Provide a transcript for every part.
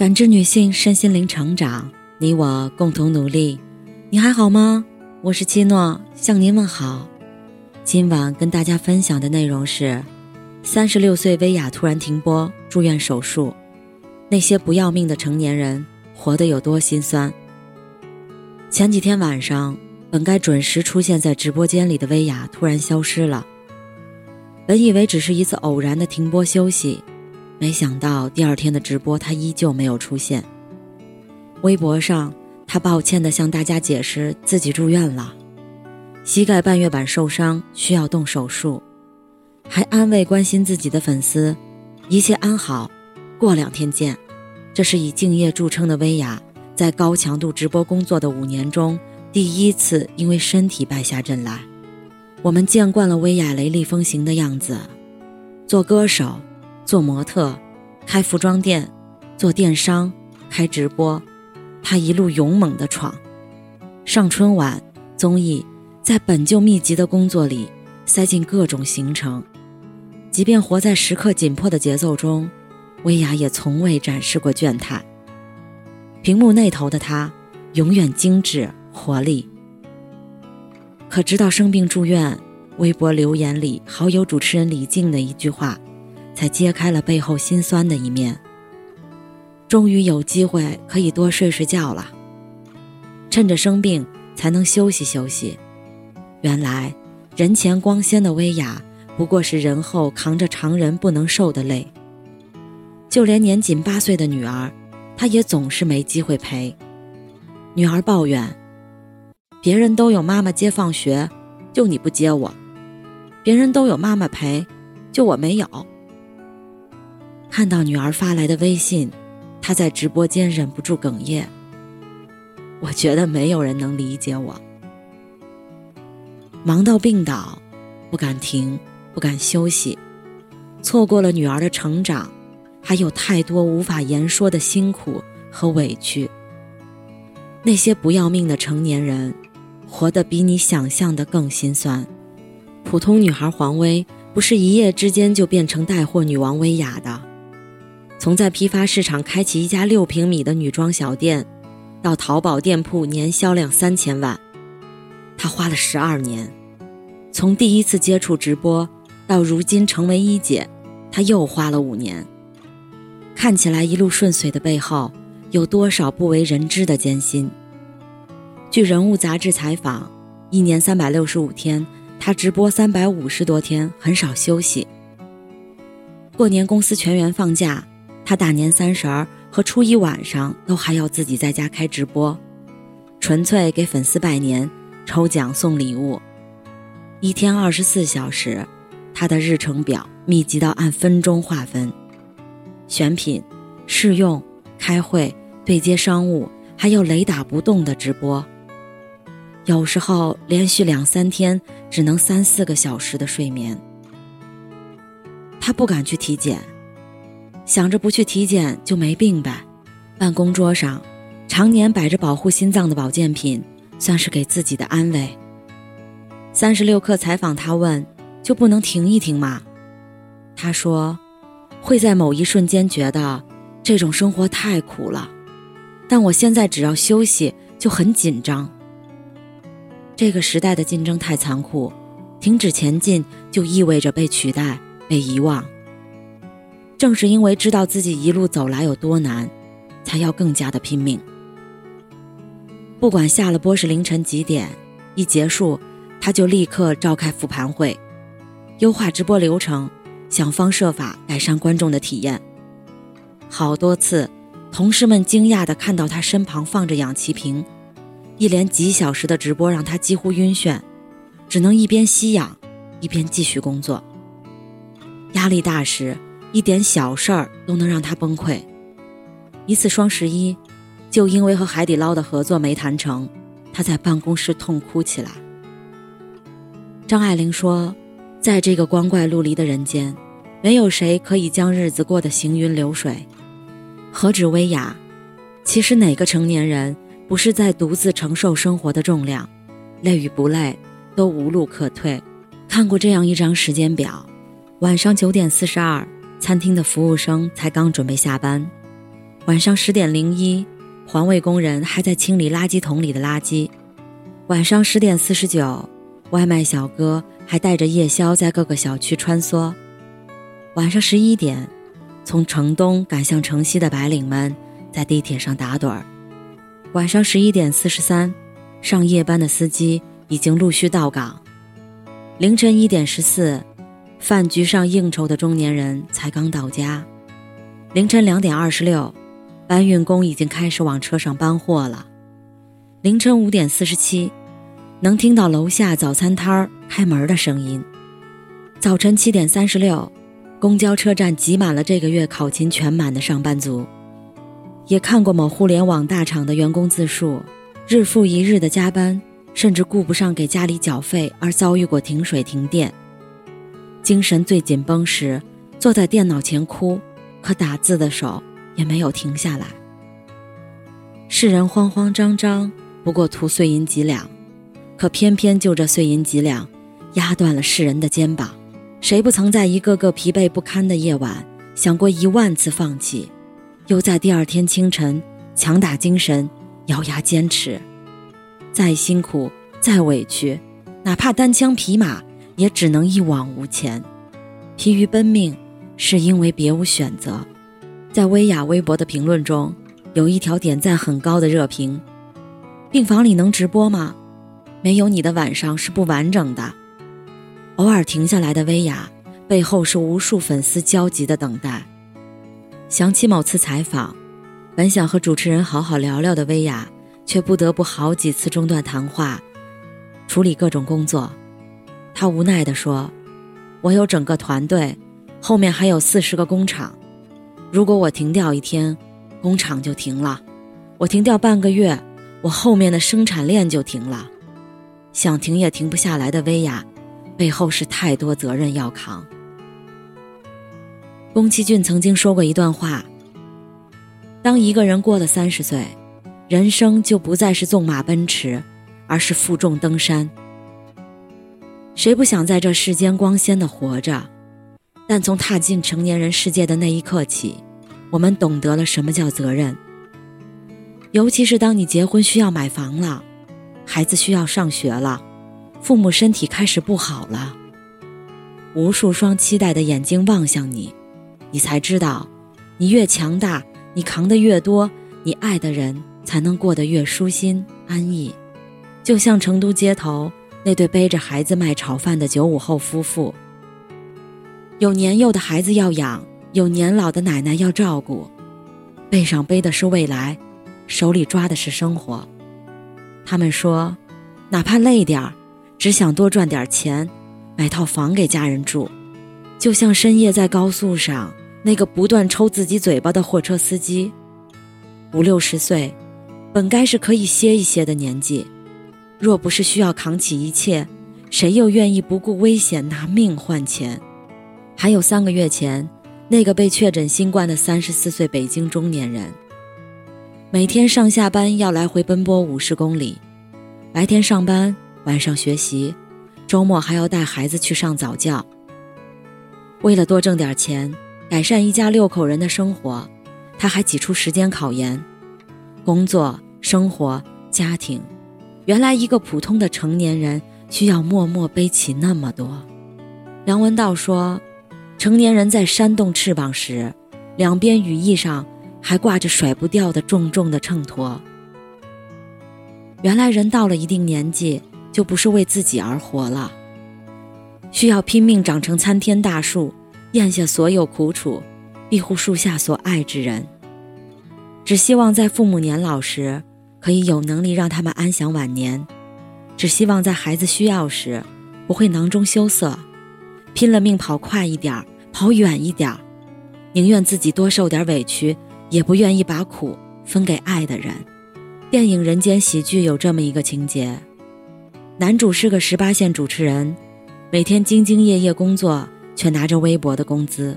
感知女性身心灵成长，你我共同努力。你还好吗？我是七诺，向您问好。今晚跟大家分享的内容是：三十六岁薇娅突然停播，住院手术。那些不要命的成年人，活得有多心酸？前几天晚上，本该准时出现在直播间里的薇娅突然消失了。本以为只是一次偶然的停播休息。没想到第二天的直播，他依旧没有出现。微博上，他抱歉地向大家解释自己住院了，膝盖半月板受伤，需要动手术，还安慰关心自己的粉丝，一切安好，过两天见。这是以敬业著称的薇娅，在高强度直播工作的五年中，第一次因为身体败下阵来。我们见惯了薇娅雷厉风行的样子，做歌手。做模特，开服装店，做电商，开直播，他一路勇猛的闯，上春晚综艺，在本就密集的工作里塞进各种行程，即便活在时刻紧迫的节奏中，薇娅也从未展示过倦怠。屏幕那头的她，永远精致活力。可直到生病住院，微博留言里好友主持人李静的一句话。才揭开了背后心酸的一面。终于有机会可以多睡睡觉了，趁着生病才能休息休息。原来人前光鲜的薇娅，不过是人后扛着常人不能受的累。就连年仅八岁的女儿，她也总是没机会陪。女儿抱怨：“别人都有妈妈接放学，就你不接我；别人都有妈妈陪，就我没有。”看到女儿发来的微信，他在直播间忍不住哽咽。我觉得没有人能理解我，忙到病倒，不敢停，不敢休息，错过了女儿的成长，还有太多无法言说的辛苦和委屈。那些不要命的成年人，活得比你想象的更心酸。普通女孩黄薇，不是一夜之间就变成带货女王薇娅的。从在批发市场开启一家六平米的女装小店，到淘宝店铺年销量三千万，她花了十二年。从第一次接触直播到如今成为一姐，她又花了五年。看起来一路顺遂的背后，有多少不为人知的艰辛？据《人物》杂志采访，一年三百六十五天，她直播三百五十多天，很少休息。过年公司全员放假。他大年三十儿和初一晚上都还要自己在家开直播，纯粹给粉丝拜年、抽奖送礼物。一天二十四小时，他的日程表密集到按分钟划分，选品、试用、开会、对接商务，还有雷打不动的直播。有时候连续两三天只能三四个小时的睡眠。他不敢去体检。想着不去体检就没病呗，办公桌上常年摆着保护心脏的保健品，算是给自己的安慰。三十六氪采访他问：“就不能停一停吗？”他说：“会在某一瞬间觉得这种生活太苦了，但我现在只要休息就很紧张。这个时代的竞争太残酷，停止前进就意味着被取代、被遗忘。”正是因为知道自己一路走来有多难，才要更加的拼命。不管下了播是凌晨几点，一结束，他就立刻召开复盘会，优化直播流程，想方设法改善观众的体验。好多次，同事们惊讶地看到他身旁放着氧气瓶，一连几小时的直播让他几乎晕眩，只能一边吸氧，一边继续工作。压力大时。一点小事儿都能让他崩溃。一次双十一，就因为和海底捞的合作没谈成，他在办公室痛哭起来。张爱玲说：“在这个光怪陆离的人间，没有谁可以将日子过得行云流水。何止薇娅？其实哪个成年人不是在独自承受生活的重量？累与不累，都无路可退。看过这样一张时间表：晚上九点四十二。”餐厅的服务生才刚准备下班，晚上十点零一，环卫工人还在清理垃圾桶里的垃圾。晚上十点四十九，外卖小哥还带着夜宵在各个小区穿梭。晚上十一点，从城东赶向城西的白领们在地铁上打盹儿。晚上十一点四十三，上夜班的司机已经陆续到岗。凌晨一点十四，饭局上应酬的中年人才刚到家。凌晨两点二十六，搬运工已经开始往车上搬货了。凌晨五点四十七，能听到楼下早餐摊儿开门的声音。早晨七点三十六，公交车站挤满了这个月考勤全满的上班族。也看过某互联网大厂的员工自述，日复一日的加班，甚至顾不上给家里缴费而遭遇过停水停电。精神最紧绷时，坐在电脑前哭。可打字的手也没有停下来。世人慌慌张张，不过图碎银几两，可偏偏就这碎银几两，压断了世人的肩膀。谁不曾在一个个疲惫不堪的夜晚，想过一万次放弃，又在第二天清晨强打精神，咬牙坚持。再辛苦，再委屈，哪怕单枪匹马，也只能一往无前，疲于奔命。是因为别无选择，在薇娅微博的评论中，有一条点赞很高的热评：“病房里能直播吗？没有你的晚上是不完整的。”偶尔停下来的薇娅，背后是无数粉丝焦急的等待。想起某次采访，本想和主持人好好聊聊的薇娅，却不得不好几次中断谈话，处理各种工作。他无奈地说：“我有整个团队。”后面还有四十个工厂，如果我停掉一天，工厂就停了；我停掉半个月，我后面的生产链就停了。想停也停不下来的薇娅，背后是太多责任要扛。宫崎骏曾经说过一段话：当一个人过了三十岁，人生就不再是纵马奔驰，而是负重登山。谁不想在这世间光鲜的活着？但从踏进成年人世界的那一刻起，我们懂得了什么叫责任。尤其是当你结婚需要买房了，孩子需要上学了，父母身体开始不好了，无数双期待的眼睛望向你，你才知道，你越强大，你扛得越多，你爱的人才能过得越舒心安逸。就像成都街头那对背着孩子卖炒饭的九五后夫妇。有年幼的孩子要养，有年老的奶奶要照顾，背上背的是未来，手里抓的是生活。他们说，哪怕累点儿，只想多赚点钱，买套房给家人住。就像深夜在高速上那个不断抽自己嘴巴的货车司机，五六十岁，本该是可以歇一歇的年纪，若不是需要扛起一切，谁又愿意不顾危险拿命换钱？还有三个月前，那个被确诊新冠的三十四岁北京中年人，每天上下班要来回奔波五十公里，白天上班，晚上学习，周末还要带孩子去上早教。为了多挣点钱，改善一家六口人的生活，他还挤出时间考研。工作、生活、家庭，原来一个普通的成年人需要默默背起那么多。梁文道说。成年人在扇动翅膀时，两边羽翼上还挂着甩不掉的重重的秤砣。原来人到了一定年纪，就不是为自己而活了，需要拼命长成参天大树，咽下所有苦楚，庇护树下所爱之人。只希望在父母年老时，可以有能力让他们安享晚年；只希望在孩子需要时，不会囊中羞涩。拼了命跑快一点儿，跑远一点儿，宁愿自己多受点委屈，也不愿意把苦分给爱的人。电影《人间喜剧》有这么一个情节：男主是个十八线主持人，每天兢兢业业工作，却拿着微薄的工资。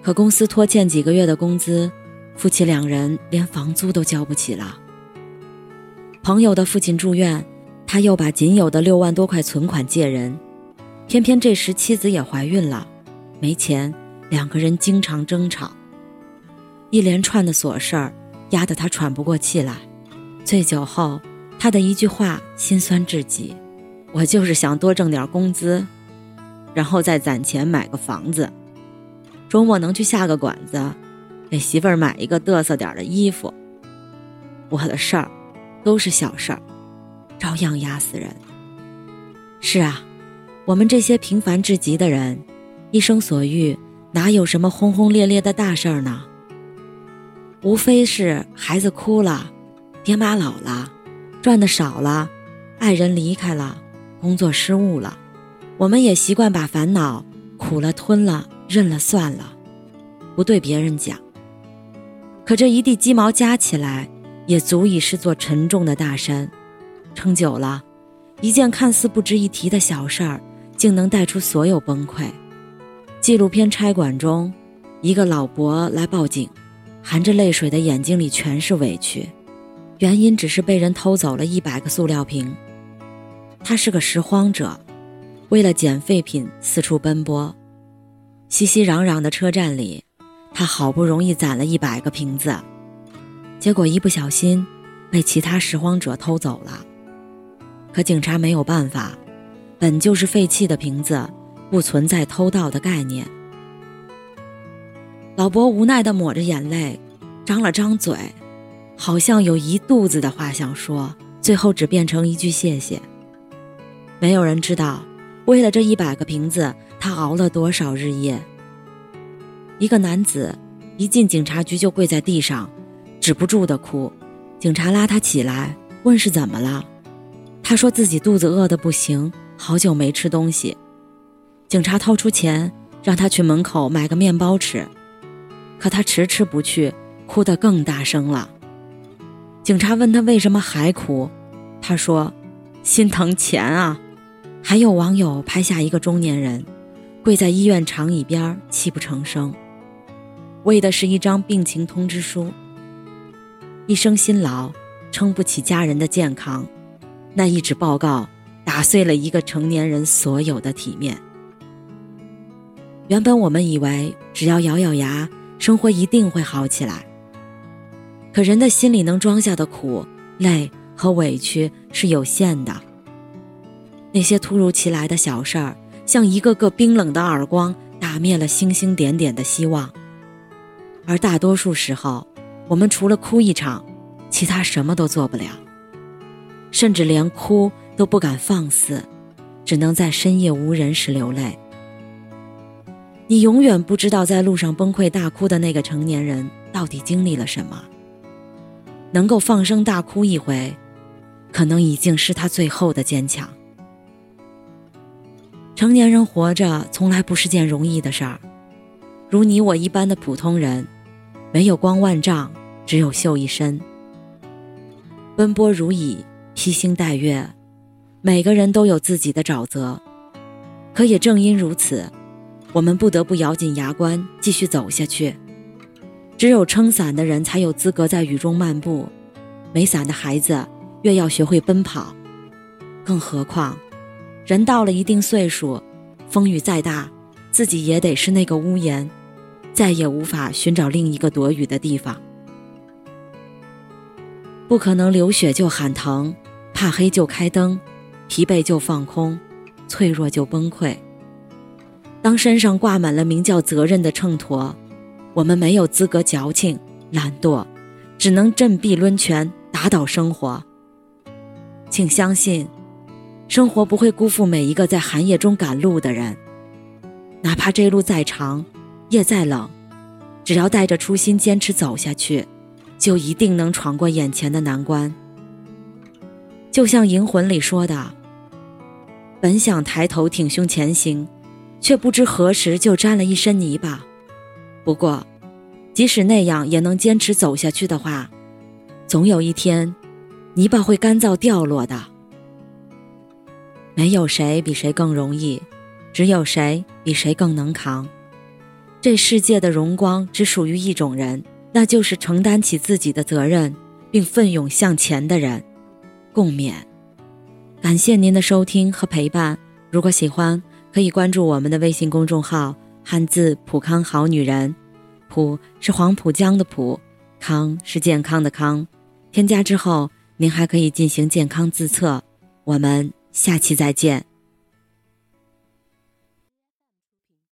可公司拖欠几个月的工资，夫妻两人连房租都交不起了。朋友的父亲住院，他又把仅有的六万多块存款借人。偏偏这时妻子也怀孕了，没钱，两个人经常争吵。一连串的琐事儿压得他喘不过气来。醉酒后，他的一句话心酸至极：“我就是想多挣点工资，然后再攒钱买个房子，周末能去下个馆子，给媳妇儿买一个嘚瑟点的衣服。我的事儿都是小事儿，照样压死人。”是啊，我们这些平凡至极的人，一生所遇哪有什么轰轰烈烈的大事儿呢？无非是孩子哭了，爹妈老了，赚的少了，爱人离开了，工作失误了，我们也习惯把烦恼苦了吞了，认了算了，不对别人讲。可这一地鸡毛加起来，也足以是座沉重的大山，撑久了。一件看似不值一提的小事儿，竟能带出所有崩溃。纪录片《拆管》中，一个老伯来报警，含着泪水的眼睛里全是委屈，原因只是被人偷走了一百个塑料瓶。他是个拾荒者，为了捡废品四处奔波。熙熙攘攘的车站里，他好不容易攒了一百个瓶子，结果一不小心被其他拾荒者偷走了。可警察没有办法，本就是废弃的瓶子，不存在偷盗的概念。老伯无奈地抹着眼泪，张了张嘴，好像有一肚子的话想说，最后只变成一句谢谢。没有人知道，为了这一百个瓶子，他熬了多少日夜。一个男子一进警察局就跪在地上，止不住的哭。警察拉他起来，问是怎么了。他说自己肚子饿得不行，好久没吃东西。警察掏出钱让他去门口买个面包吃，可他迟迟不去，哭得更大声了。警察问他为什么还哭，他说：“心疼钱啊。”还有网友拍下一个中年人跪在医院长椅边泣不成声，为的是一张病情通知书。一生辛劳，撑不起家人的健康。那一纸报告打碎了一个成年人所有的体面。原本我们以为只要咬咬牙，生活一定会好起来。可人的心里能装下的苦、累和委屈是有限的。那些突如其来的小事儿，像一个个冰冷的耳光，打灭了星星点点的希望。而大多数时候，我们除了哭一场，其他什么都做不了。甚至连哭都不敢放肆，只能在深夜无人时流泪。你永远不知道在路上崩溃大哭的那个成年人到底经历了什么。能够放声大哭一回，可能已经是他最后的坚强。成年人活着从来不是件容易的事儿，如你我一般的普通人，没有光万丈，只有秀一身。奔波如蚁。披星戴月，每个人都有自己的沼泽，可也正因如此，我们不得不咬紧牙关继续走下去。只有撑伞的人才有资格在雨中漫步，没伞的孩子越要学会奔跑。更何况，人到了一定岁数，风雨再大，自己也得是那个屋檐，再也无法寻找另一个躲雨的地方。不可能流血就喊疼。怕黑就开灯，疲惫就放空，脆弱就崩溃。当身上挂满了名叫责任的秤砣，我们没有资格矫情、懒惰，只能振臂抡拳打倒生活。请相信，生活不会辜负每一个在寒夜中赶路的人，哪怕这路再长，夜再冷，只要带着初心坚持走下去，就一定能闯过眼前的难关。就像《银魂》里说的：“本想抬头挺胸前行，却不知何时就沾了一身泥巴。不过，即使那样也能坚持走下去的话，总有一天，泥巴会干燥掉落的。没有谁比谁更容易，只有谁比谁更能扛。这世界的荣光只属于一种人，那就是承担起自己的责任，并奋勇向前的人。”共勉，感谢您的收听和陪伴。如果喜欢，可以关注我们的微信公众号“汉字普康好女人”，浦是黄浦江的浦，康是健康的康。添加之后，您还可以进行健康自测。我们下期再见。